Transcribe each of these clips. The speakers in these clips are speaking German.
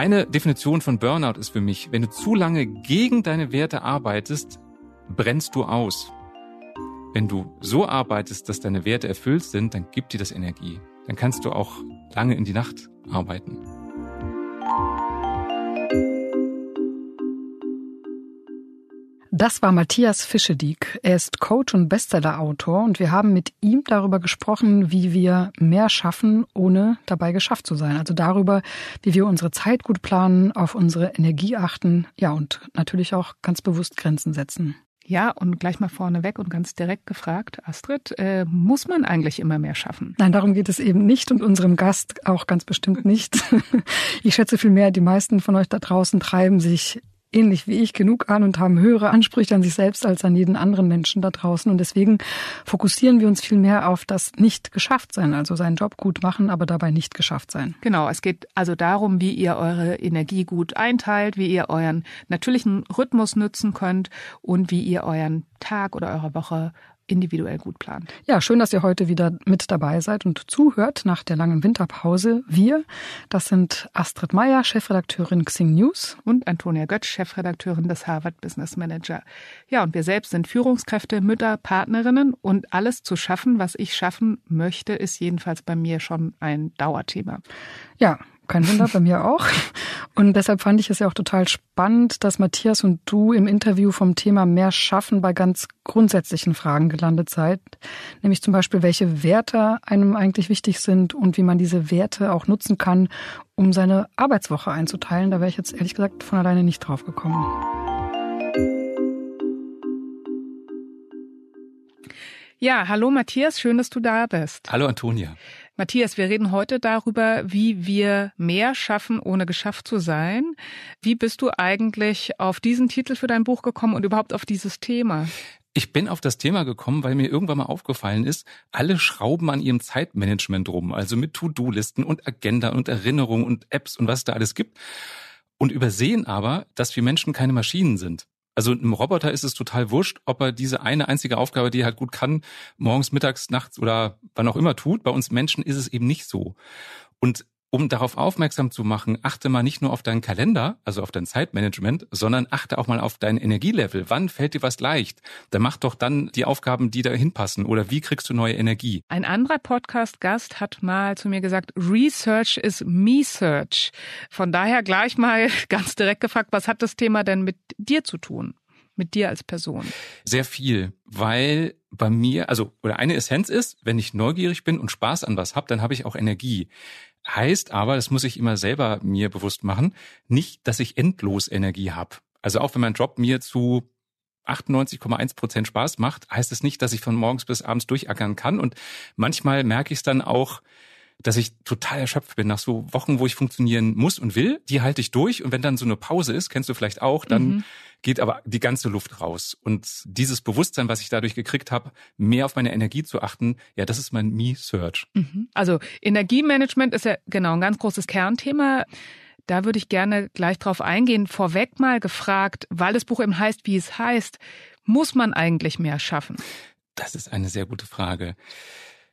Eine Definition von Burnout ist für mich, wenn du zu lange gegen deine Werte arbeitest, brennst du aus. Wenn du so arbeitest, dass deine Werte erfüllt sind, dann gibt dir das Energie. Dann kannst du auch lange in die Nacht arbeiten. Das war Matthias Fischediek. Er ist Coach und Bestsellerautor und wir haben mit ihm darüber gesprochen, wie wir mehr schaffen, ohne dabei geschafft zu sein. Also darüber, wie wir unsere Zeit gut planen, auf unsere Energie achten, ja und natürlich auch ganz bewusst Grenzen setzen. Ja, und gleich mal vorneweg und ganz direkt gefragt, Astrid, äh, muss man eigentlich immer mehr schaffen? Nein, darum geht es eben nicht und unserem Gast auch ganz bestimmt nicht. Ich schätze vielmehr, die meisten von euch da draußen treiben sich ähnlich wie ich genug an und haben höhere Ansprüche an sich selbst als an jeden anderen Menschen da draußen. Und deswegen fokussieren wir uns viel mehr auf das nicht geschafft sein, also seinen Job gut machen, aber dabei nicht geschafft sein. Genau, es geht also darum, wie ihr eure Energie gut einteilt, wie ihr euren natürlichen Rhythmus nutzen könnt und wie ihr euren Tag oder eure Woche individuell gut plant. Ja, schön, dass ihr heute wieder mit dabei seid und zuhört nach der langen Winterpause. Wir, das sind Astrid Meyer, Chefredakteurin Xing News und Antonia Götz, Chefredakteurin des Harvard Business Manager. Ja, und wir selbst sind Führungskräfte, Mütter, Partnerinnen und alles zu schaffen, was ich schaffen möchte, ist jedenfalls bei mir schon ein Dauerthema. Ja, kein Wunder, bei mir auch. Und deshalb fand ich es ja auch total spannend, dass Matthias und du im Interview vom Thema mehr Schaffen bei ganz grundsätzlichen Fragen gelandet seid. Nämlich zum Beispiel, welche Werte einem eigentlich wichtig sind und wie man diese Werte auch nutzen kann, um seine Arbeitswoche einzuteilen. Da wäre ich jetzt ehrlich gesagt von alleine nicht drauf gekommen. Ja, hallo Matthias, schön, dass du da bist. Hallo Antonia. Matthias, wir reden heute darüber, wie wir mehr schaffen, ohne geschafft zu sein. Wie bist du eigentlich auf diesen Titel für dein Buch gekommen und überhaupt auf dieses Thema? Ich bin auf das Thema gekommen, weil mir irgendwann mal aufgefallen ist, alle schrauben an ihrem Zeitmanagement rum, also mit To-Do-Listen und Agenda und Erinnerungen und Apps und was da alles gibt. Und übersehen aber, dass wir Menschen keine Maschinen sind. Also einem Roboter ist es total wurscht, ob er diese eine einzige Aufgabe, die er halt gut kann, morgens, mittags, nachts oder wann auch immer tut. Bei uns Menschen ist es eben nicht so. Und um darauf aufmerksam zu machen, achte mal nicht nur auf deinen Kalender, also auf dein Zeitmanagement, sondern achte auch mal auf dein Energielevel. Wann fällt dir was leicht? Dann mach doch dann die Aufgaben, die da hinpassen. Oder wie kriegst du neue Energie? Ein anderer Podcast-Gast hat mal zu mir gesagt, Research is Me-Search. Von daher gleich mal ganz direkt gefragt, was hat das Thema denn mit dir zu tun? Mit dir als Person? Sehr viel, weil bei mir, also, oder eine Essenz ist, wenn ich neugierig bin und Spaß an was habe, dann habe ich auch Energie. Heißt aber, das muss ich immer selber mir bewusst machen, nicht, dass ich endlos Energie habe. Also auch wenn mein Job mir zu 98,1 Prozent Spaß macht, heißt es nicht, dass ich von morgens bis abends durchackern kann. Und manchmal merke ich es dann auch, dass ich total erschöpft bin nach so Wochen, wo ich funktionieren muss und will. Die halte ich durch. Und wenn dann so eine Pause ist, kennst du vielleicht auch, dann mhm. geht aber die ganze Luft raus. Und dieses Bewusstsein, was ich dadurch gekriegt habe, mehr auf meine Energie zu achten, ja, das ist mein Me-Search. Mhm. Also Energiemanagement ist ja genau ein ganz großes Kernthema. Da würde ich gerne gleich drauf eingehen. Vorweg mal gefragt, weil das Buch eben heißt, wie es heißt, muss man eigentlich mehr schaffen? Das ist eine sehr gute Frage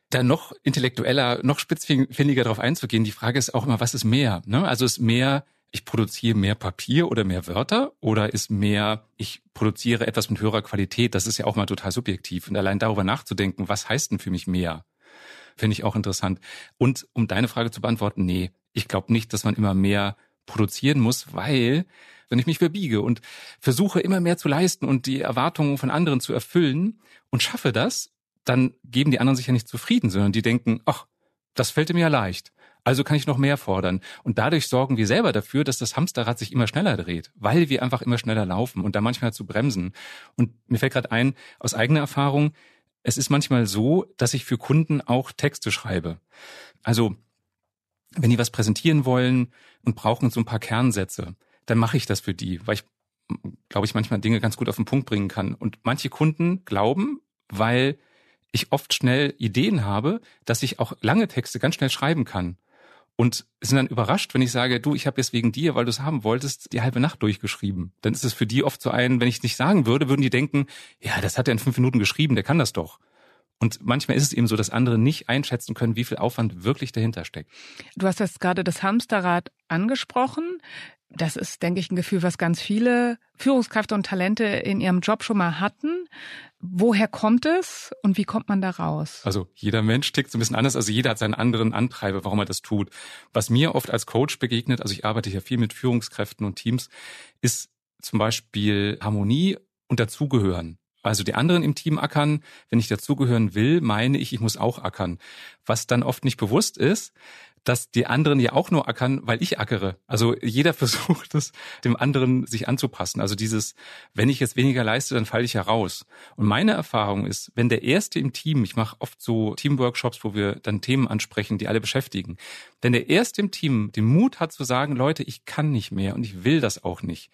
da noch intellektueller, noch spitzfindiger darauf einzugehen. Die Frage ist auch immer, was ist mehr? Ne? Also ist mehr, ich produziere mehr Papier oder mehr Wörter oder ist mehr, ich produziere etwas mit höherer Qualität? Das ist ja auch mal total subjektiv. Und allein darüber nachzudenken, was heißt denn für mich mehr? Finde ich auch interessant. Und um deine Frage zu beantworten, nee, ich glaube nicht, dass man immer mehr produzieren muss, weil wenn ich mich verbiege und versuche immer mehr zu leisten und die Erwartungen von anderen zu erfüllen und schaffe das, dann geben die anderen sich ja nicht zufrieden, sondern die denken, ach, das fällt mir ja leicht. Also kann ich noch mehr fordern. Und dadurch sorgen wir selber dafür, dass das Hamsterrad sich immer schneller dreht, weil wir einfach immer schneller laufen und da manchmal zu bremsen. Und mir fällt gerade ein, aus eigener Erfahrung, es ist manchmal so, dass ich für Kunden auch Texte schreibe. Also, wenn die was präsentieren wollen und brauchen so ein paar Kernsätze, dann mache ich das für die, weil ich, glaube ich, manchmal Dinge ganz gut auf den Punkt bringen kann. Und manche Kunden glauben, weil ich oft schnell Ideen habe, dass ich auch lange Texte ganz schnell schreiben kann. Und sind dann überrascht, wenn ich sage, du, ich habe jetzt wegen dir, weil du es haben wolltest, die halbe Nacht durchgeschrieben. Dann ist es für die oft so ein, wenn ich es nicht sagen würde, würden die denken, ja, das hat er in fünf Minuten geschrieben, der kann das doch. Und manchmal ist es eben so, dass andere nicht einschätzen können, wie viel Aufwand wirklich dahinter steckt. Du hast jetzt gerade das Hamsterrad angesprochen. Das ist, denke ich, ein Gefühl, was ganz viele Führungskräfte und Talente in ihrem Job schon mal hatten. Woher kommt es und wie kommt man da raus? Also jeder Mensch tickt so ein bisschen anders. Also jeder hat seinen anderen Antreiber, warum er das tut. Was mir oft als Coach begegnet, also ich arbeite ja viel mit Führungskräften und Teams, ist zum Beispiel Harmonie und Dazugehören. Also die anderen im Team ackern. Wenn ich dazugehören will, meine ich, ich muss auch ackern. Was dann oft nicht bewusst ist, dass die anderen ja auch nur ackern, weil ich ackere. Also jeder versucht es, dem anderen sich anzupassen. Also dieses, wenn ich jetzt weniger leiste, dann falle ich ja raus. Und meine Erfahrung ist, wenn der Erste im Team, ich mache oft so Teamworkshops, wo wir dann Themen ansprechen, die alle beschäftigen, wenn der Erste im Team den Mut hat zu sagen, Leute, ich kann nicht mehr und ich will das auch nicht,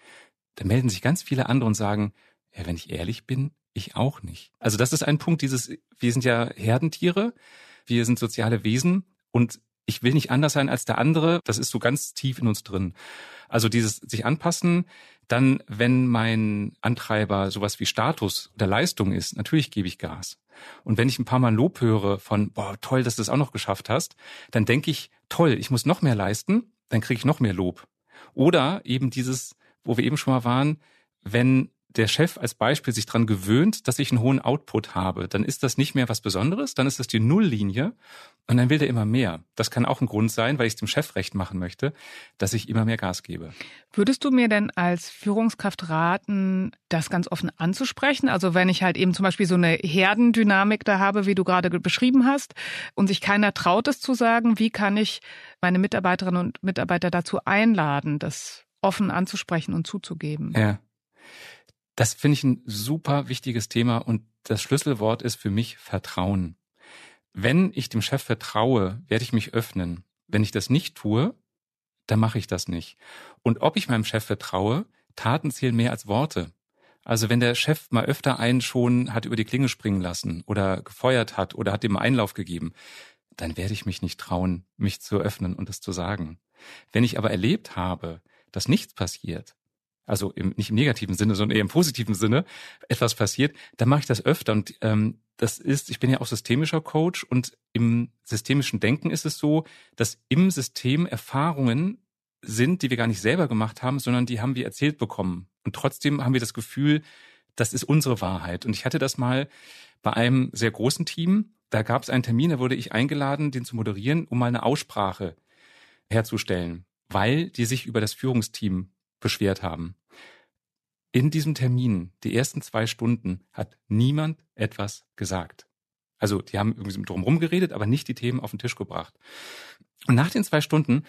dann melden sich ganz viele andere und sagen, ja, wenn ich ehrlich bin, ich auch nicht. Also das ist ein Punkt dieses, wir sind ja Herdentiere, wir sind soziale Wesen und ich will nicht anders sein als der andere, das ist so ganz tief in uns drin. Also dieses sich anpassen, dann, wenn mein Antreiber sowas wie Status oder Leistung ist, natürlich gebe ich Gas. Und wenn ich ein paar Mal Lob höre von, boah, toll, dass du es das auch noch geschafft hast, dann denke ich, toll, ich muss noch mehr leisten, dann kriege ich noch mehr Lob. Oder eben dieses, wo wir eben schon mal waren, wenn der Chef als Beispiel sich dran gewöhnt, dass ich einen hohen Output habe, dann ist das nicht mehr was Besonderes, dann ist das die Nulllinie und dann will der immer mehr. Das kann auch ein Grund sein, weil ich es dem Chef recht machen möchte, dass ich immer mehr Gas gebe. Würdest du mir denn als Führungskraft raten, das ganz offen anzusprechen? Also wenn ich halt eben zum Beispiel so eine Herdendynamik da habe, wie du gerade beschrieben hast, und sich keiner traut es zu sagen, wie kann ich meine Mitarbeiterinnen und Mitarbeiter dazu einladen, das offen anzusprechen und zuzugeben? Ja. Das finde ich ein super wichtiges Thema und das Schlüsselwort ist für mich Vertrauen. Wenn ich dem Chef vertraue, werde ich mich öffnen. Wenn ich das nicht tue, dann mache ich das nicht. Und ob ich meinem Chef vertraue, Taten zählen mehr als Worte. Also wenn der Chef mal öfter einen schon hat über die Klinge springen lassen oder gefeuert hat oder hat dem Einlauf gegeben, dann werde ich mich nicht trauen, mich zu öffnen und es zu sagen. Wenn ich aber erlebt habe, dass nichts passiert, also im, nicht im negativen Sinne, sondern eher im positiven Sinne, etwas passiert, dann mache ich das öfter. Und ähm, das ist, ich bin ja auch systemischer Coach und im systemischen Denken ist es so, dass im System Erfahrungen sind, die wir gar nicht selber gemacht haben, sondern die haben wir erzählt bekommen. Und trotzdem haben wir das Gefühl, das ist unsere Wahrheit. Und ich hatte das mal bei einem sehr großen Team. Da gab es einen Termin, da wurde ich eingeladen, den zu moderieren, um mal eine Aussprache herzustellen, weil die sich über das Führungsteam beschwert haben. In diesem Termin, die ersten zwei Stunden, hat niemand etwas gesagt. Also die haben irgendwie drumherum geredet, aber nicht die Themen auf den Tisch gebracht. Und nach den zwei Stunden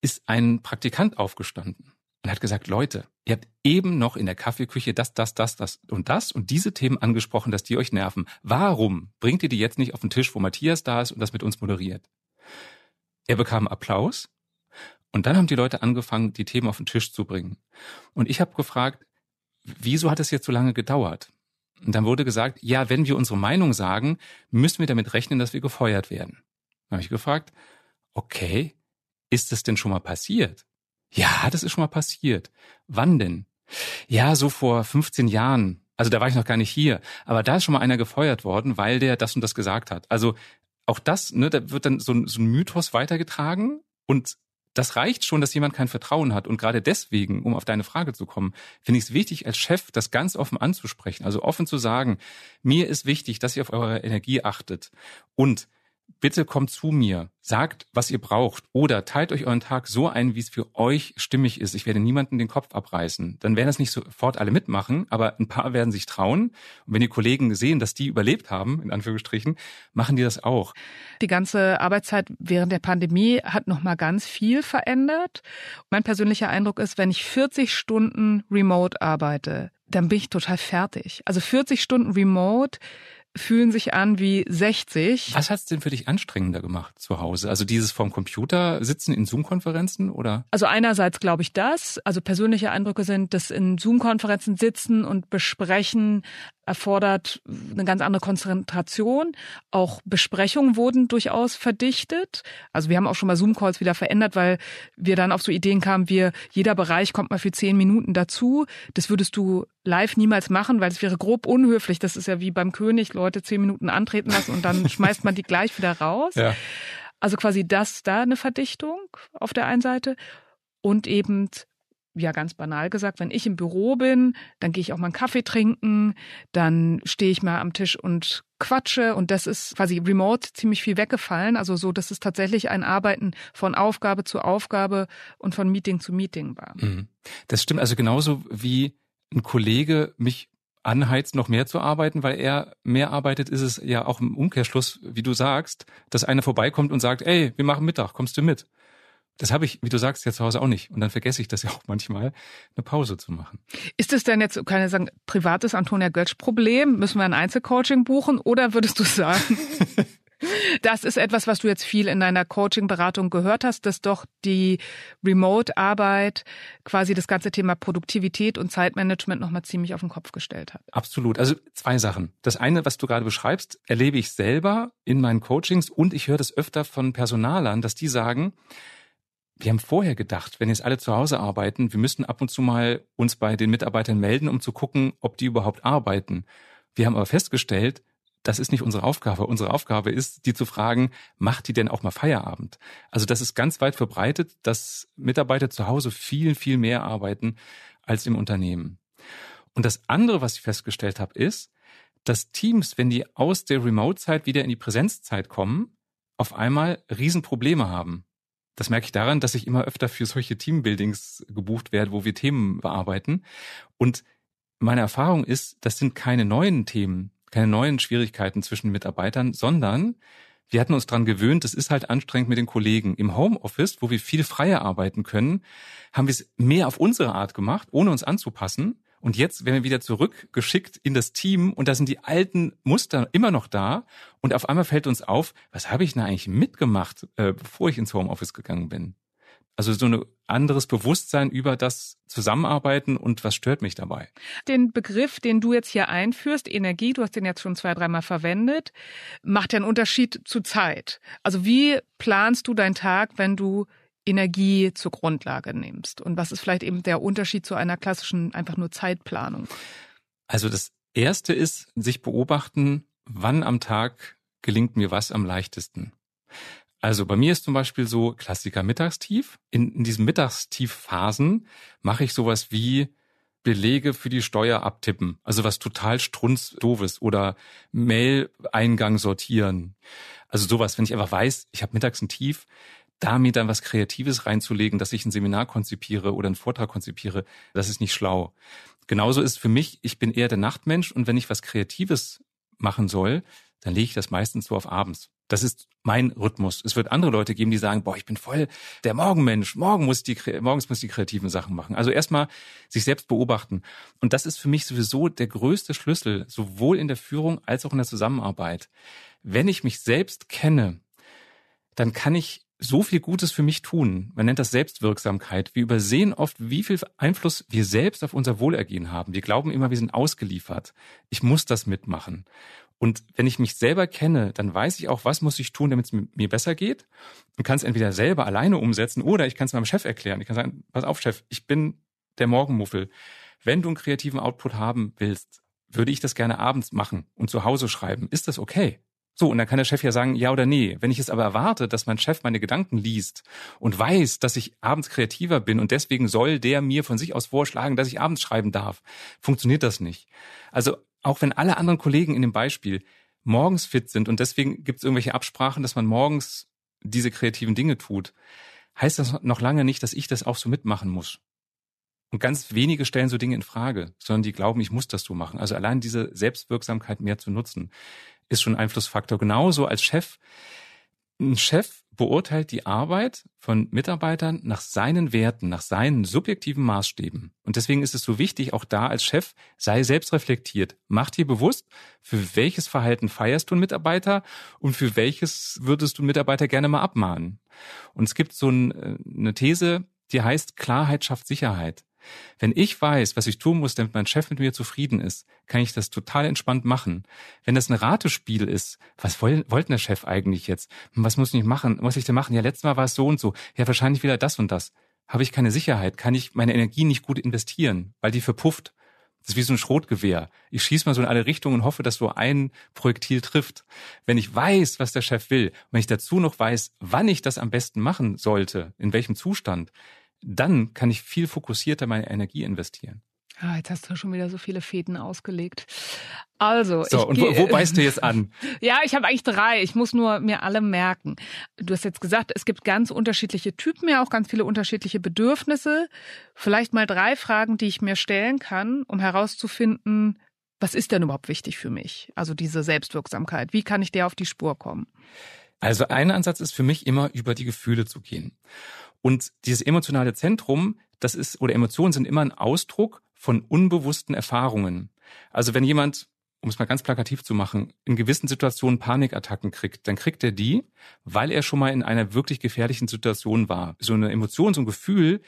ist ein Praktikant aufgestanden und hat gesagt, Leute, ihr habt eben noch in der Kaffeeküche das, das, das, das und das und diese Themen angesprochen, dass die euch nerven. Warum bringt ihr die jetzt nicht auf den Tisch, wo Matthias da ist und das mit uns moderiert? Er bekam Applaus und dann haben die Leute angefangen, die Themen auf den Tisch zu bringen. Und ich habe gefragt, wieso hat es jetzt so lange gedauert? Und dann wurde gesagt, ja, wenn wir unsere Meinung sagen, müssen wir damit rechnen, dass wir gefeuert werden. Dann habe ich gefragt, okay, ist das denn schon mal passiert? Ja, das ist schon mal passiert. Wann denn? Ja, so vor 15 Jahren. Also da war ich noch gar nicht hier. Aber da ist schon mal einer gefeuert worden, weil der das und das gesagt hat. Also auch das, ne, da wird dann so ein, so ein Mythos weitergetragen und das reicht schon, dass jemand kein Vertrauen hat. Und gerade deswegen, um auf deine Frage zu kommen, finde ich es wichtig, als Chef das ganz offen anzusprechen. Also offen zu sagen, mir ist wichtig, dass ihr auf eure Energie achtet. Und bitte kommt zu mir, sagt, was ihr braucht oder teilt euch euren Tag so ein, wie es für euch stimmig ist. Ich werde niemanden den Kopf abreißen. Dann werden das nicht sofort alle mitmachen, aber ein paar werden sich trauen. Und wenn die Kollegen sehen, dass die überlebt haben, in Anführungsstrichen, machen die das auch. Die ganze Arbeitszeit während der Pandemie hat noch mal ganz viel verändert. Mein persönlicher Eindruck ist, wenn ich 40 Stunden remote arbeite, dann bin ich total fertig. Also 40 Stunden remote fühlen sich an wie 60. Was hat's denn für dich anstrengender gemacht zu Hause? Also dieses vorm Computer sitzen in Zoom-Konferenzen oder? Also einerseits glaube ich das. Also persönliche Eindrücke sind, dass in Zoom-Konferenzen sitzen und besprechen erfordert eine ganz andere Konzentration. Auch Besprechungen wurden durchaus verdichtet. Also wir haben auch schon mal Zoom-Calls wieder verändert, weil wir dann auf so Ideen kamen, wir, jeder Bereich kommt mal für zehn Minuten dazu. Das würdest du live niemals machen, weil es wäre grob unhöflich. Das ist ja wie beim König, Leute zehn Minuten antreten lassen und dann schmeißt man die gleich wieder raus. Ja. Also quasi das da eine Verdichtung auf der einen Seite und eben ja ganz banal gesagt, wenn ich im Büro bin, dann gehe ich auch mal einen Kaffee trinken, dann stehe ich mal am Tisch und quatsche und das ist quasi remote ziemlich viel weggefallen, also so, dass es tatsächlich ein Arbeiten von Aufgabe zu Aufgabe und von Meeting zu Meeting war. Mhm. Das stimmt also genauso wie ein Kollege mich anheizt, noch mehr zu arbeiten, weil er mehr arbeitet, ist es ja auch im Umkehrschluss, wie du sagst, dass einer vorbeikommt und sagt, ey, wir machen Mittag, kommst du mit? Das habe ich, wie du sagst, ja zu Hause auch nicht. Und dann vergesse ich das ja auch manchmal, eine Pause zu machen. Ist es denn jetzt, kann ich sagen, privates Antonia Götsch-Problem? Müssen wir ein Einzelcoaching buchen? Oder würdest du sagen, das ist etwas, was du jetzt viel in deiner Coaching-Beratung gehört hast, dass doch die Remote-Arbeit quasi das ganze Thema Produktivität und Zeitmanagement nochmal ziemlich auf den Kopf gestellt hat? Absolut. Also zwei Sachen. Das eine, was du gerade beschreibst, erlebe ich selber in meinen Coachings und ich höre das öfter von Personalern, dass die sagen, wir haben vorher gedacht, wenn jetzt alle zu Hause arbeiten, wir müssten ab und zu mal uns bei den Mitarbeitern melden, um zu gucken, ob die überhaupt arbeiten. Wir haben aber festgestellt, das ist nicht unsere Aufgabe. Unsere Aufgabe ist, die zu fragen, macht die denn auch mal Feierabend? Also das ist ganz weit verbreitet, dass Mitarbeiter zu Hause viel, viel mehr arbeiten als im Unternehmen. Und das andere, was ich festgestellt habe, ist, dass Teams, wenn die aus der Remote-Zeit wieder in die Präsenzzeit kommen, auf einmal Riesenprobleme haben. Das merke ich daran, dass ich immer öfter für solche Teambuildings gebucht werde, wo wir Themen bearbeiten. Und meine Erfahrung ist, das sind keine neuen Themen, keine neuen Schwierigkeiten zwischen Mitarbeitern, sondern wir hatten uns dran gewöhnt, es ist halt anstrengend mit den Kollegen. Im Homeoffice, wo wir viel freier arbeiten können, haben wir es mehr auf unsere Art gemacht, ohne uns anzupassen. Und jetzt werden wir wieder zurückgeschickt in das Team und da sind die alten Muster immer noch da. Und auf einmal fällt uns auf, was habe ich denn eigentlich mitgemacht, äh, bevor ich ins Homeoffice gegangen bin? Also so ein anderes Bewusstsein über das Zusammenarbeiten und was stört mich dabei. Den Begriff, den du jetzt hier einführst, Energie, du hast den jetzt schon zwei, dreimal verwendet, macht ja einen Unterschied zu Zeit. Also wie planst du deinen Tag, wenn du Energie zur Grundlage nimmst? Und was ist vielleicht eben der Unterschied zu einer klassischen einfach nur Zeitplanung? Also das erste ist, sich beobachten, wann am Tag gelingt mir was am leichtesten. Also bei mir ist zum Beispiel so Klassiker Mittagstief. In, in diesen Mittagstiefphasen mache ich sowas wie Belege für die Steuer abtippen. Also was total strunzdooves oder Mail-Eingang sortieren. Also sowas, wenn ich einfach weiß, ich habe mittags ein Tief, da mir dann was Kreatives reinzulegen, dass ich ein Seminar konzipiere oder einen Vortrag konzipiere, das ist nicht schlau. Genauso ist für mich, ich bin eher der Nachtmensch und wenn ich was Kreatives machen soll, dann lege ich das meistens so auf abends. Das ist mein Rhythmus. Es wird andere Leute geben, die sagen, boah, ich bin voll der Morgenmensch. Morgen muss die, morgens muss die kreativen Sachen machen. Also erstmal sich selbst beobachten. Und das ist für mich sowieso der größte Schlüssel, sowohl in der Führung als auch in der Zusammenarbeit. Wenn ich mich selbst kenne, dann kann ich so viel Gutes für mich tun. Man nennt das Selbstwirksamkeit. Wir übersehen oft, wie viel Einfluss wir selbst auf unser Wohlergehen haben. Wir glauben immer, wir sind ausgeliefert. Ich muss das mitmachen. Und wenn ich mich selber kenne, dann weiß ich auch, was muss ich tun, damit es mir besser geht und kann es entweder selber alleine umsetzen oder ich kann es meinem Chef erklären. Ich kann sagen, pass auf, Chef, ich bin der Morgenmuffel. Wenn du einen kreativen Output haben willst, würde ich das gerne abends machen und zu Hause schreiben. Ist das okay? So, und dann kann der Chef ja sagen, ja oder nee. Wenn ich es aber erwarte, dass mein Chef meine Gedanken liest und weiß, dass ich abends kreativer bin und deswegen soll der mir von sich aus vorschlagen, dass ich abends schreiben darf, funktioniert das nicht. Also auch wenn alle anderen Kollegen in dem Beispiel morgens fit sind und deswegen gibt es irgendwelche Absprachen, dass man morgens diese kreativen Dinge tut, heißt das noch lange nicht, dass ich das auch so mitmachen muss. Und ganz wenige stellen so Dinge in Frage, sondern die glauben, ich muss das so machen. Also allein diese Selbstwirksamkeit mehr zu nutzen ist schon Einflussfaktor. Genauso als Chef. Ein Chef beurteilt die Arbeit von Mitarbeitern nach seinen Werten, nach seinen subjektiven Maßstäben. Und deswegen ist es so wichtig, auch da als Chef, sei selbst reflektiert. Mach dir bewusst, für welches Verhalten feierst du einen Mitarbeiter und für welches würdest du einen Mitarbeiter gerne mal abmahnen. Und es gibt so äh, eine These, die heißt, Klarheit schafft Sicherheit. Wenn ich weiß, was ich tun muss, damit mein Chef mit mir zufrieden ist, kann ich das total entspannt machen. Wenn das ein Ratespiel ist, was wollte wollt der Chef eigentlich jetzt? Was muss ich machen? Muss ich denn machen? Ja, letztes Mal war es so und so. Ja, wahrscheinlich wieder das und das. Habe ich keine Sicherheit? Kann ich meine Energie nicht gut investieren, weil die verpufft? Das ist wie so ein Schrotgewehr. Ich schieße mal so in alle Richtungen und hoffe, dass so ein Projektil trifft. Wenn ich weiß, was der Chef will, wenn ich dazu noch weiß, wann ich das am besten machen sollte, in welchem Zustand, dann kann ich viel fokussierter meine Energie investieren. Ah, jetzt hast du schon wieder so viele Fäden ausgelegt. Also, so, und wo, wo beißt du jetzt an? ja, ich habe eigentlich drei. Ich muss nur mir alle merken. Du hast jetzt gesagt, es gibt ganz unterschiedliche Typen, ja auch ganz viele unterschiedliche Bedürfnisse. Vielleicht mal drei Fragen, die ich mir stellen kann, um herauszufinden, was ist denn überhaupt wichtig für mich? Also diese Selbstwirksamkeit. Wie kann ich der auf die Spur kommen? Also ein Ansatz ist für mich immer über die Gefühle zu gehen. Und dieses emotionale Zentrum, das ist, oder Emotionen sind immer ein Ausdruck von unbewussten Erfahrungen. Also wenn jemand, um es mal ganz plakativ zu machen, in gewissen Situationen Panikattacken kriegt, dann kriegt er die, weil er schon mal in einer wirklich gefährlichen Situation war. So eine Emotion, so ein Gefühl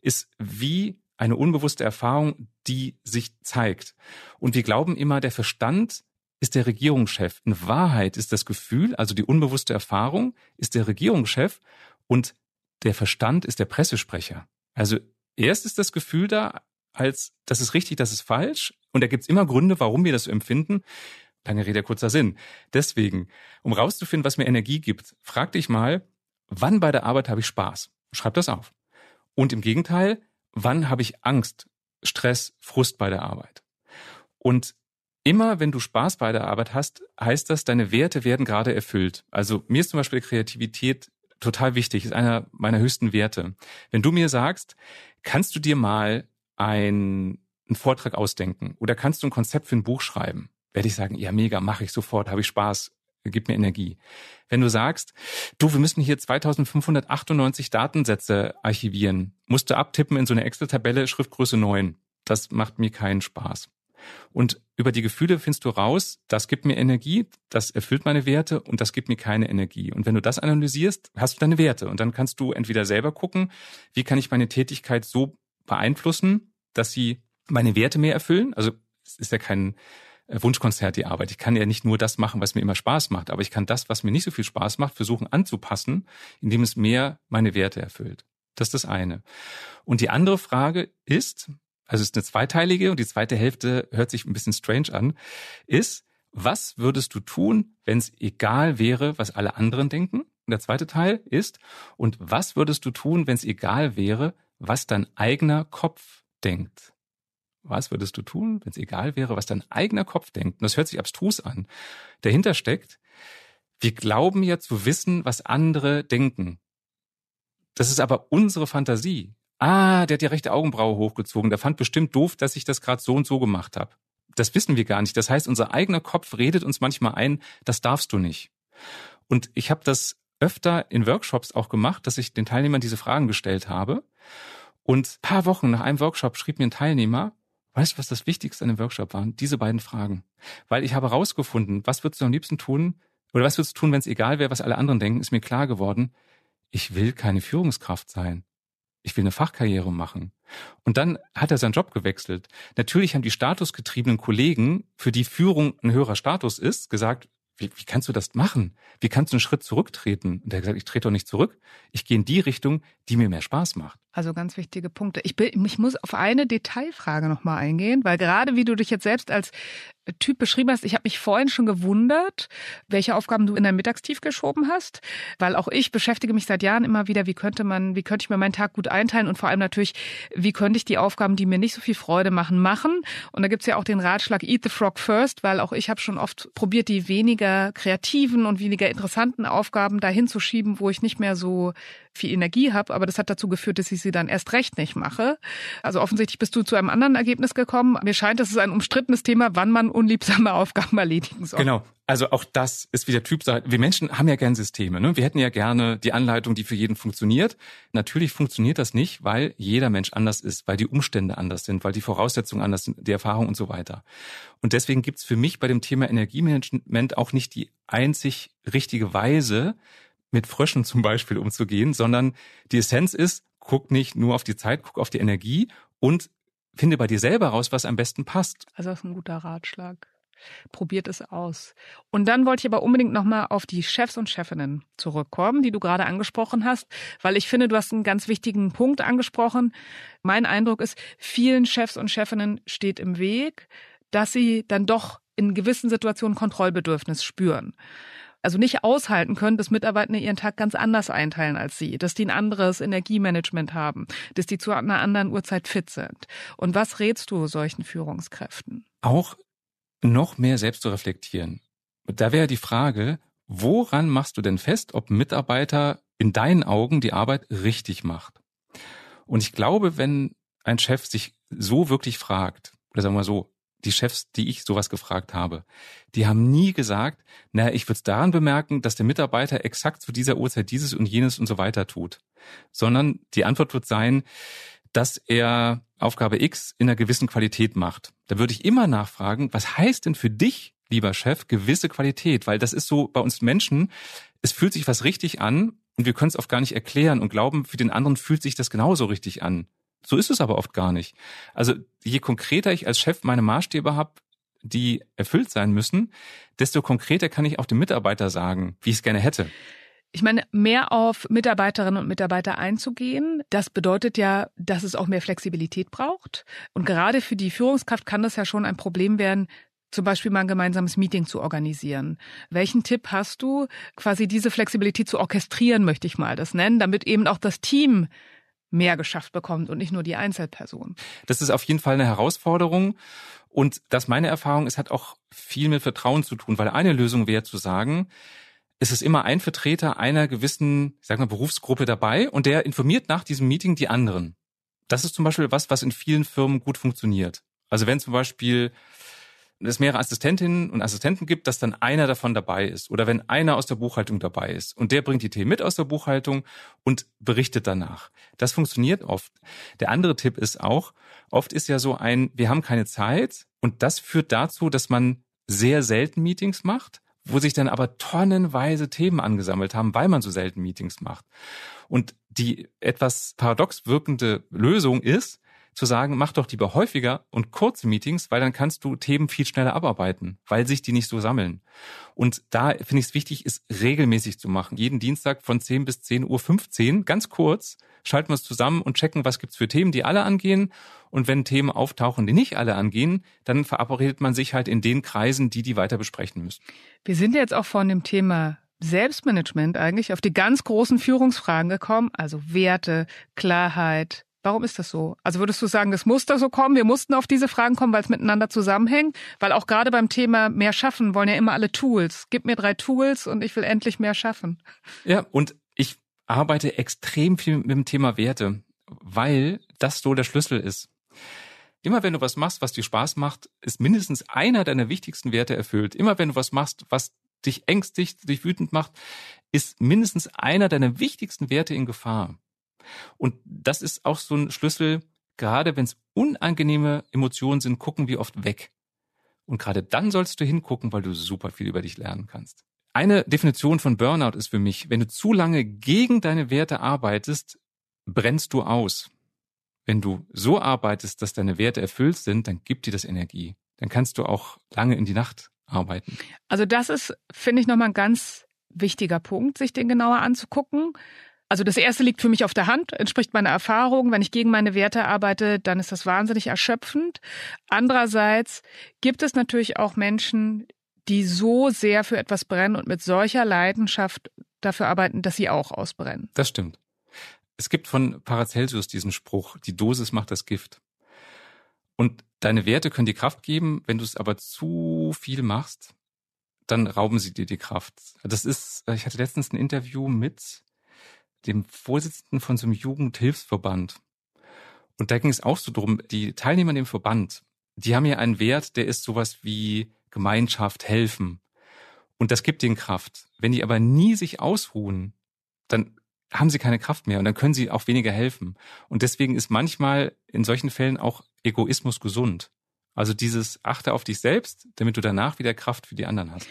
ist wie eine unbewusste Erfahrung, die sich zeigt. Und wir glauben immer, der Verstand ist der Regierungschef. In Wahrheit ist das Gefühl, also die unbewusste Erfahrung, ist der Regierungschef und der Verstand ist der Pressesprecher. Also erst ist das Gefühl da, als das ist richtig, das ist falsch. Und da gibt's immer Gründe, warum wir das so empfinden. Lange Rede, kurzer Sinn. Deswegen, um rauszufinden, was mir Energie gibt, frag dich mal, wann bei der Arbeit habe ich Spaß? Schreib das auf. Und im Gegenteil, wann habe ich Angst, Stress, Frust bei der Arbeit? Und immer wenn du Spaß bei der Arbeit hast, heißt das, deine Werte werden gerade erfüllt. Also mir ist zum Beispiel Kreativität total wichtig, ist einer meiner höchsten Werte. Wenn du mir sagst, kannst du dir mal ein, einen Vortrag ausdenken oder kannst du ein Konzept für ein Buch schreiben? Werde ich sagen, ja, mega, mache ich sofort, habe ich Spaß, gibt mir Energie. Wenn du sagst, du, wir müssen hier 2598 Datensätze archivieren, musst du abtippen in so eine Excel-Tabelle, Schriftgröße 9. Das macht mir keinen Spaß. Und über die Gefühle findest du raus, das gibt mir Energie, das erfüllt meine Werte und das gibt mir keine Energie. Und wenn du das analysierst, hast du deine Werte und dann kannst du entweder selber gucken, wie kann ich meine Tätigkeit so beeinflussen, dass sie meine Werte mehr erfüllen. Also es ist ja kein äh, Wunschkonzert die Arbeit. Ich kann ja nicht nur das machen, was mir immer Spaß macht, aber ich kann das, was mir nicht so viel Spaß macht, versuchen anzupassen, indem es mehr meine Werte erfüllt. Das ist das eine. Und die andere Frage ist, also es ist eine zweiteilige und die zweite Hälfte hört sich ein bisschen strange an, ist, was würdest du tun, wenn es egal wäre, was alle anderen denken? Und der zweite Teil ist, und was würdest du tun, wenn es egal wäre, was dein eigener Kopf denkt. Was würdest du tun, wenn es egal wäre, was dein eigener Kopf denkt? Und das hört sich abstrus an. Dahinter steckt, wir glauben ja zu wissen, was andere denken. Das ist aber unsere Fantasie. Ah, der hat die rechte Augenbraue hochgezogen. Der fand bestimmt doof, dass ich das gerade so und so gemacht habe. Das wissen wir gar nicht. Das heißt, unser eigener Kopf redet uns manchmal ein, das darfst du nicht. Und ich habe das öfter in Workshops auch gemacht, dass ich den Teilnehmern diese Fragen gestellt habe. Und paar Wochen nach einem Workshop schrieb mir ein Teilnehmer, weißt du, was das Wichtigste an dem Workshop waren? Diese beiden Fragen. Weil ich habe herausgefunden, was würdest du am liebsten tun? Oder was würdest du tun, wenn es egal wäre, was alle anderen denken, ist mir klar geworden. Ich will keine Führungskraft sein. Ich will eine Fachkarriere machen. Und dann hat er seinen Job gewechselt. Natürlich haben die statusgetriebenen Kollegen, für die Führung ein höherer Status ist, gesagt, wie, wie kannst du das machen? Wie kannst du einen Schritt zurücktreten? Und er hat gesagt, ich trete doch nicht zurück. Ich gehe in die Richtung, die mir mehr Spaß macht. Also ganz wichtige Punkte. Ich, bin, ich muss auf eine Detailfrage nochmal eingehen, weil gerade wie du dich jetzt selbst als Typ beschrieben hast, ich habe mich vorhin schon gewundert, welche Aufgaben du in dein Mittagstief geschoben hast, weil auch ich beschäftige mich seit Jahren immer wieder, wie könnte man, wie könnte ich mir meinen Tag gut einteilen und vor allem natürlich, wie könnte ich die Aufgaben, die mir nicht so viel Freude machen, machen. Und da gibt's ja auch den Ratschlag Eat the Frog First, weil auch ich habe schon oft probiert, die weniger kreativen und weniger interessanten Aufgaben dahin zu schieben, wo ich nicht mehr so viel Energie habe, aber das hat dazu geführt, dass ich sie dann erst recht nicht mache. Also offensichtlich bist du zu einem anderen Ergebnis gekommen. Mir scheint, das ist ein umstrittenes Thema, wann man unliebsame Aufgaben erledigen soll. Genau. Also auch das ist wieder Typsache. Wir Menschen haben ja gern Systeme. Ne? Wir hätten ja gerne die Anleitung, die für jeden funktioniert. Natürlich funktioniert das nicht, weil jeder Mensch anders ist, weil die Umstände anders sind, weil die Voraussetzungen anders sind, die Erfahrung und so weiter. Und deswegen gibt's für mich bei dem Thema Energiemanagement auch nicht die einzig richtige Weise, mit Fröschen zum Beispiel umzugehen, sondern die Essenz ist, guck nicht nur auf die Zeit, guck auf die Energie und finde bei dir selber raus, was am besten passt. Also das ist ein guter Ratschlag. Probiert es aus. Und dann wollte ich aber unbedingt nochmal auf die Chefs und Chefinnen zurückkommen, die du gerade angesprochen hast, weil ich finde, du hast einen ganz wichtigen Punkt angesprochen. Mein Eindruck ist, vielen Chefs und Chefinnen steht im Weg, dass sie dann doch in gewissen Situationen Kontrollbedürfnis spüren also nicht aushalten können, dass Mitarbeiter ihren Tag ganz anders einteilen als sie, dass die ein anderes Energiemanagement haben, dass die zu einer anderen Uhrzeit fit sind. Und was rätst du solchen Führungskräften? Auch noch mehr selbst zu reflektieren. Da wäre die Frage, woran machst du denn fest, ob Mitarbeiter in deinen Augen die Arbeit richtig macht? Und ich glaube, wenn ein Chef sich so wirklich fragt, oder sagen wir so, die Chefs, die ich sowas gefragt habe, die haben nie gesagt, naja, ich würde es daran bemerken, dass der Mitarbeiter exakt zu dieser Uhrzeit dieses und jenes und so weiter tut. Sondern die Antwort wird sein, dass er Aufgabe X in einer gewissen Qualität macht. Da würde ich immer nachfragen, was heißt denn für dich, lieber Chef, gewisse Qualität? Weil das ist so bei uns Menschen, es fühlt sich was richtig an und wir können es oft gar nicht erklären und glauben, für den anderen fühlt sich das genauso richtig an. So ist es aber oft gar nicht. Also je konkreter ich als Chef meine Maßstäbe habe, die erfüllt sein müssen, desto konkreter kann ich auch dem Mitarbeiter sagen, wie ich es gerne hätte. Ich meine, mehr auf Mitarbeiterinnen und Mitarbeiter einzugehen, das bedeutet ja, dass es auch mehr Flexibilität braucht. Und gerade für die Führungskraft kann das ja schon ein Problem werden, zum Beispiel mal ein gemeinsames Meeting zu organisieren. Welchen Tipp hast du, quasi diese Flexibilität zu orchestrieren, möchte ich mal das nennen, damit eben auch das Team mehr geschafft bekommt und nicht nur die Einzelperson. Das ist auf jeden Fall eine Herausforderung. Und das meine Erfahrung ist, hat auch viel mit Vertrauen zu tun, weil eine Lösung wäre zu sagen, es ist immer ein Vertreter einer gewissen, ich sag mal, Berufsgruppe dabei und der informiert nach diesem Meeting die anderen. Das ist zum Beispiel was, was in vielen Firmen gut funktioniert. Also wenn zum Beispiel es mehrere Assistentinnen und Assistenten gibt, dass dann einer davon dabei ist. Oder wenn einer aus der Buchhaltung dabei ist und der bringt die Themen mit aus der Buchhaltung und berichtet danach. Das funktioniert oft. Der andere Tipp ist auch, oft ist ja so ein, wir haben keine Zeit und das führt dazu, dass man sehr selten Meetings macht, wo sich dann aber tonnenweise Themen angesammelt haben, weil man so selten Meetings macht. Und die etwas paradox wirkende Lösung ist, zu sagen, mach doch lieber häufiger und kurze Meetings, weil dann kannst du Themen viel schneller abarbeiten, weil sich die nicht so sammeln. Und da finde ich es wichtig, es regelmäßig zu machen. Jeden Dienstag von 10 bis 10.15 Uhr, ganz kurz, schalten wir es zusammen und checken, was gibt's für Themen, die alle angehen. Und wenn Themen auftauchen, die nicht alle angehen, dann verabredet man sich halt in den Kreisen, die die weiter besprechen müssen. Wir sind jetzt auch von dem Thema Selbstmanagement eigentlich auf die ganz großen Führungsfragen gekommen, also Werte, Klarheit, Warum ist das so? Also würdest du sagen, es muss da so kommen? Wir mussten auf diese Fragen kommen, weil es miteinander zusammenhängt? Weil auch gerade beim Thema mehr schaffen wollen ja immer alle Tools. Gib mir drei Tools und ich will endlich mehr schaffen. Ja, und ich arbeite extrem viel mit dem Thema Werte, weil das so der Schlüssel ist. Immer wenn du was machst, was dir Spaß macht, ist mindestens einer deiner wichtigsten Werte erfüllt. Immer wenn du was machst, was dich ängstigt, dich wütend macht, ist mindestens einer deiner wichtigsten Werte in Gefahr. Und das ist auch so ein Schlüssel, gerade wenn es unangenehme Emotionen sind, gucken wir oft weg. Und gerade dann sollst du hingucken, weil du super viel über dich lernen kannst. Eine Definition von Burnout ist für mich, wenn du zu lange gegen deine Werte arbeitest, brennst du aus. Wenn du so arbeitest, dass deine Werte erfüllt sind, dann gibt dir das Energie. Dann kannst du auch lange in die Nacht arbeiten. Also das ist, finde ich, nochmal ein ganz wichtiger Punkt, sich den genauer anzugucken. Also das erste liegt für mich auf der Hand, entspricht meiner Erfahrung. Wenn ich gegen meine Werte arbeite, dann ist das wahnsinnig erschöpfend. Andererseits gibt es natürlich auch Menschen, die so sehr für etwas brennen und mit solcher Leidenschaft dafür arbeiten, dass sie auch ausbrennen. Das stimmt. Es gibt von Paracelsus diesen Spruch, die Dosis macht das Gift. Und deine Werte können dir Kraft geben, wenn du es aber zu viel machst, dann rauben sie dir die Kraft. Das ist, ich hatte letztens ein Interview mit dem Vorsitzenden von so einem Jugendhilfsverband. Und da ging es auch so drum, die Teilnehmer in dem Verband, die haben ja einen Wert, der ist sowas wie Gemeinschaft, helfen. Und das gibt ihnen Kraft. Wenn die aber nie sich ausruhen, dann haben sie keine Kraft mehr und dann können sie auch weniger helfen. Und deswegen ist manchmal in solchen Fällen auch Egoismus gesund. Also dieses achte auf dich selbst, damit du danach wieder Kraft für die anderen hast.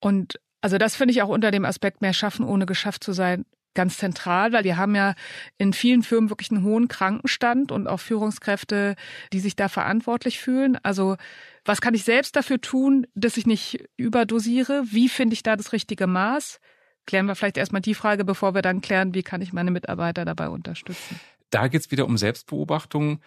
Und also das finde ich auch unter dem Aspekt mehr schaffen, ohne geschafft zu sein, ganz zentral, weil wir haben ja in vielen Firmen wirklich einen hohen Krankenstand und auch Führungskräfte, die sich da verantwortlich fühlen. Also was kann ich selbst dafür tun, dass ich nicht überdosiere? Wie finde ich da das richtige Maß? Klären wir vielleicht erstmal die Frage, bevor wir dann klären, wie kann ich meine Mitarbeiter dabei unterstützen. Da geht's wieder um Selbstbeobachtung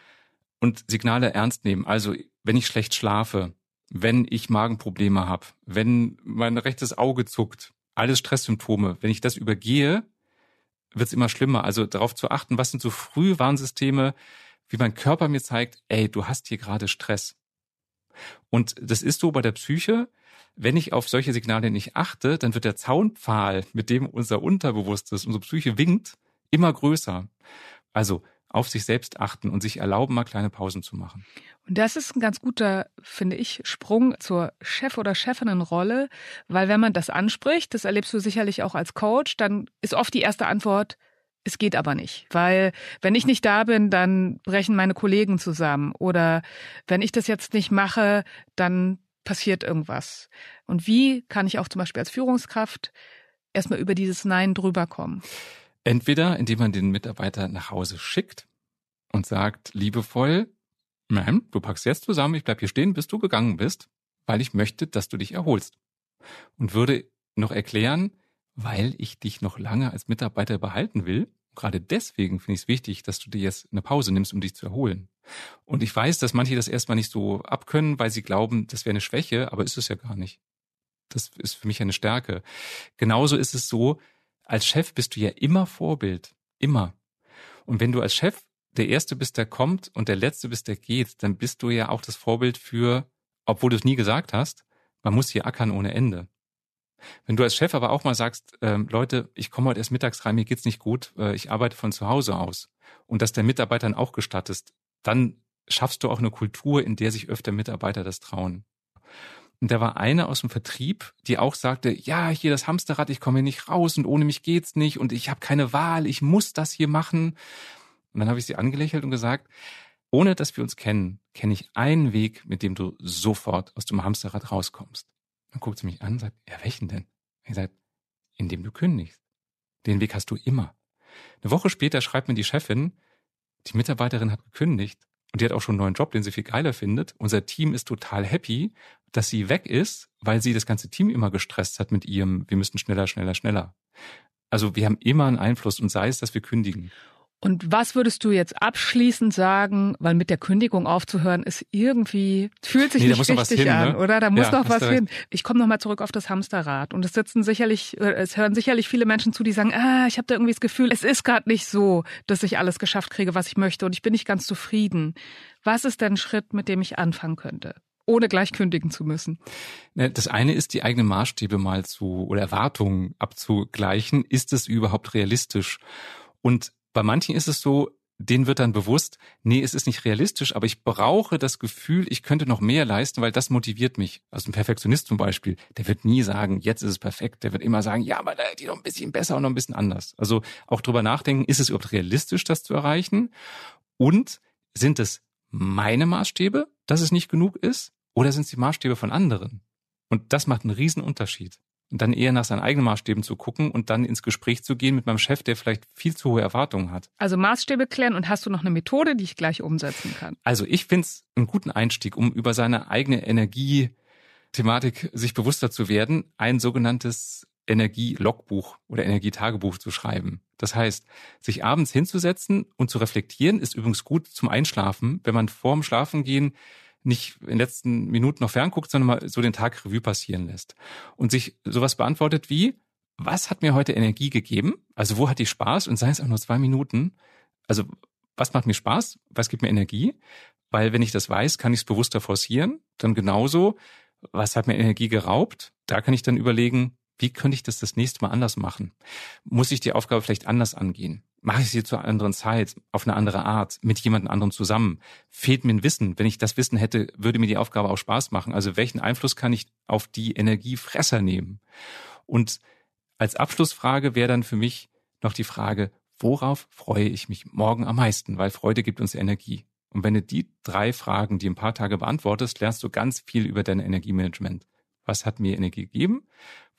und Signale ernst nehmen. Also wenn ich schlecht schlafe, wenn ich Magenprobleme habe, wenn mein rechtes Auge zuckt, alles Stresssymptome, wenn ich das übergehe, wird es immer schlimmer. Also darauf zu achten, was sind so Frühwarnsysteme, wie mein Körper mir zeigt, ey, du hast hier gerade Stress. Und das ist so bei der Psyche. Wenn ich auf solche Signale nicht achte, dann wird der Zaunpfahl, mit dem unser Unterbewusstes, unsere Psyche winkt, immer größer. Also auf sich selbst achten und sich erlauben, mal kleine Pausen zu machen. Und das ist ein ganz guter, finde ich, Sprung zur Chef- oder Chefinnenrolle, weil wenn man das anspricht, das erlebst du sicherlich auch als Coach, dann ist oft die erste Antwort, es geht aber nicht, weil wenn ich nicht da bin, dann brechen meine Kollegen zusammen oder wenn ich das jetzt nicht mache, dann passiert irgendwas. Und wie kann ich auch zum Beispiel als Führungskraft erstmal über dieses Nein drüber kommen? Entweder indem man den Mitarbeiter nach Hause schickt und sagt liebevoll, Ma'am, du packst jetzt zusammen, ich bleib hier stehen, bis du gegangen bist, weil ich möchte, dass du dich erholst. Und würde noch erklären, weil ich dich noch lange als Mitarbeiter behalten will. Gerade deswegen finde ich es wichtig, dass du dir jetzt eine Pause nimmst, um dich zu erholen. Und ich weiß, dass manche das erstmal nicht so abkönnen, weil sie glauben, das wäre eine Schwäche, aber ist es ja gar nicht. Das ist für mich eine Stärke. Genauso ist es so, als Chef bist du ja immer Vorbild. Immer. Und wenn du als Chef der Erste bist, der kommt und der Letzte bist, der geht, dann bist du ja auch das Vorbild für, obwohl du es nie gesagt hast, man muss hier ackern ohne Ende. Wenn du als Chef aber auch mal sagst, äh, Leute, ich komme heute erst mittags rein, mir geht's nicht gut, äh, ich arbeite von zu Hause aus und das der Mitarbeitern auch gestattest, dann schaffst du auch eine Kultur, in der sich öfter Mitarbeiter das trauen. Und da war eine aus dem Vertrieb, die auch sagte, ja, hier das Hamsterrad, ich komme hier nicht raus und ohne mich geht's nicht und ich habe keine Wahl, ich muss das hier machen. Und dann habe ich sie angelächelt und gesagt, ohne dass wir uns kennen, kenne ich einen Weg, mit dem du sofort aus dem Hamsterrad rauskommst. Dann guckt sie mich an und sagt, ja, welchen denn? Ich sage, indem du kündigst. Den Weg hast du immer. Eine Woche später schreibt mir die Chefin, die Mitarbeiterin hat gekündigt und die hat auch schon einen neuen Job, den sie viel geiler findet. Unser Team ist total happy, dass sie weg ist, weil sie das ganze Team immer gestresst hat mit ihrem, wir müssten schneller, schneller, schneller. Also wir haben immer einen Einfluss und sei es, dass wir kündigen. Und was würdest du jetzt abschließend sagen, weil mit der Kündigung aufzuhören ist irgendwie, fühlt sich nee, nicht richtig hin, an, ne? oder? Da muss ja, noch was hin. Ich komme nochmal zurück auf das Hamsterrad. Und es sitzen sicherlich, äh, es hören sicherlich viele Menschen zu, die sagen, ah, ich habe da irgendwie das Gefühl, es ist gerade nicht so, dass ich alles geschafft kriege, was ich möchte und ich bin nicht ganz zufrieden. Was ist denn ein Schritt, mit dem ich anfangen könnte? ohne gleich kündigen zu müssen. Ne, das eine ist, die eigenen Maßstäbe mal zu oder Erwartungen abzugleichen. Ist es überhaupt realistisch? Und bei manchen ist es so, denen wird dann bewusst, nee, es ist nicht realistisch, aber ich brauche das Gefühl, ich könnte noch mehr leisten, weil das motiviert mich. Also ein Perfektionist zum Beispiel, der wird nie sagen, jetzt ist es perfekt. Der wird immer sagen, ja, aber da hätte ich noch ein bisschen besser und noch ein bisschen anders. Also auch drüber nachdenken, ist es überhaupt realistisch, das zu erreichen? Und sind es meine Maßstäbe, dass es nicht genug ist? Oder sind es die Maßstäbe von anderen? Und das macht einen riesen Unterschied und dann eher nach seinen eigenen Maßstäben zu gucken und dann ins Gespräch zu gehen mit meinem Chef, der vielleicht viel zu hohe Erwartungen hat. Also Maßstäbe klären und hast du noch eine Methode, die ich gleich umsetzen kann? Also ich finde es einen guten Einstieg, um über seine eigene Energiethematik sich bewusster zu werden, ein sogenanntes Energielogbuch oder Energietagebuch zu schreiben. Das heißt, sich abends hinzusetzen und zu reflektieren, ist übrigens gut zum Einschlafen, wenn man vorm Schlafengehen nicht in den letzten Minuten noch fernguckt, sondern mal so den Tag Revue passieren lässt und sich sowas beantwortet wie, was hat mir heute Energie gegeben? Also wo hat die Spaß? Und sei es auch nur zwei Minuten. Also was macht mir Spaß? Was gibt mir Energie? Weil wenn ich das weiß, kann ich es bewusster forcieren. Dann genauso, was hat mir Energie geraubt? Da kann ich dann überlegen, wie könnte ich das das nächste Mal anders machen? Muss ich die Aufgabe vielleicht anders angehen? Mache ich sie zu einer anderen Zeit, auf eine andere Art, mit jemand anderem zusammen? Fehlt mir ein Wissen? Wenn ich das Wissen hätte, würde mir die Aufgabe auch Spaß machen. Also welchen Einfluss kann ich auf die Energiefresser nehmen? Und als Abschlussfrage wäre dann für mich noch die Frage, worauf freue ich mich morgen am meisten? Weil Freude gibt uns Energie. Und wenn du die drei Fragen, die ein paar Tage beantwortest, lernst du ganz viel über dein Energiemanagement. Was hat mir Energie gegeben?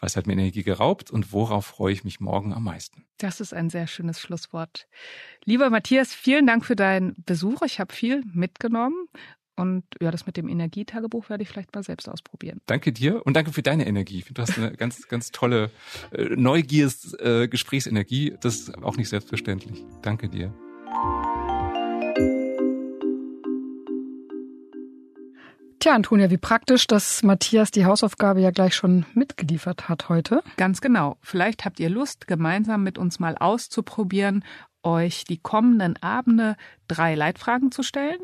Was hat mir Energie geraubt? Und worauf freue ich mich morgen am meisten? Das ist ein sehr schönes Schlusswort. Lieber Matthias, vielen Dank für deinen Besuch. Ich habe viel mitgenommen. Und ja, das mit dem Energietagebuch werde ich vielleicht mal selbst ausprobieren. Danke dir und danke für deine Energie. Ich finde, du hast eine ganz, ganz tolle, äh, neugiers äh. Das ist auch nicht selbstverständlich. Danke dir. Tja, Antonia, wie praktisch, dass Matthias die Hausaufgabe ja gleich schon mitgeliefert hat heute. Ganz genau. Vielleicht habt ihr Lust, gemeinsam mit uns mal auszuprobieren, euch die kommenden Abende drei Leitfragen zu stellen.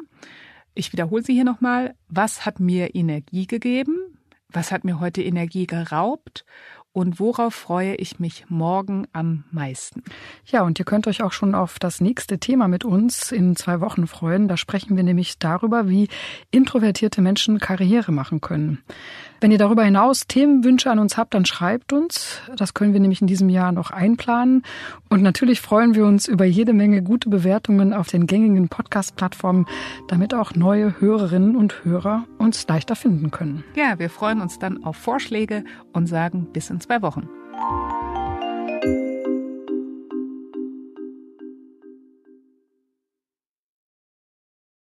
Ich wiederhole sie hier nochmal. Was hat mir Energie gegeben? Was hat mir heute Energie geraubt? Und worauf freue ich mich morgen am meisten? Ja, und ihr könnt euch auch schon auf das nächste Thema mit uns in zwei Wochen freuen. Da sprechen wir nämlich darüber, wie introvertierte Menschen Karriere machen können. Wenn ihr darüber hinaus Themenwünsche an uns habt, dann schreibt uns. Das können wir nämlich in diesem Jahr noch einplanen. Und natürlich freuen wir uns über jede Menge gute Bewertungen auf den gängigen Podcast-Plattformen, damit auch neue Hörerinnen und Hörer uns leichter finden können. Ja, wir freuen uns dann auf Vorschläge und sagen bis zwei Wochen.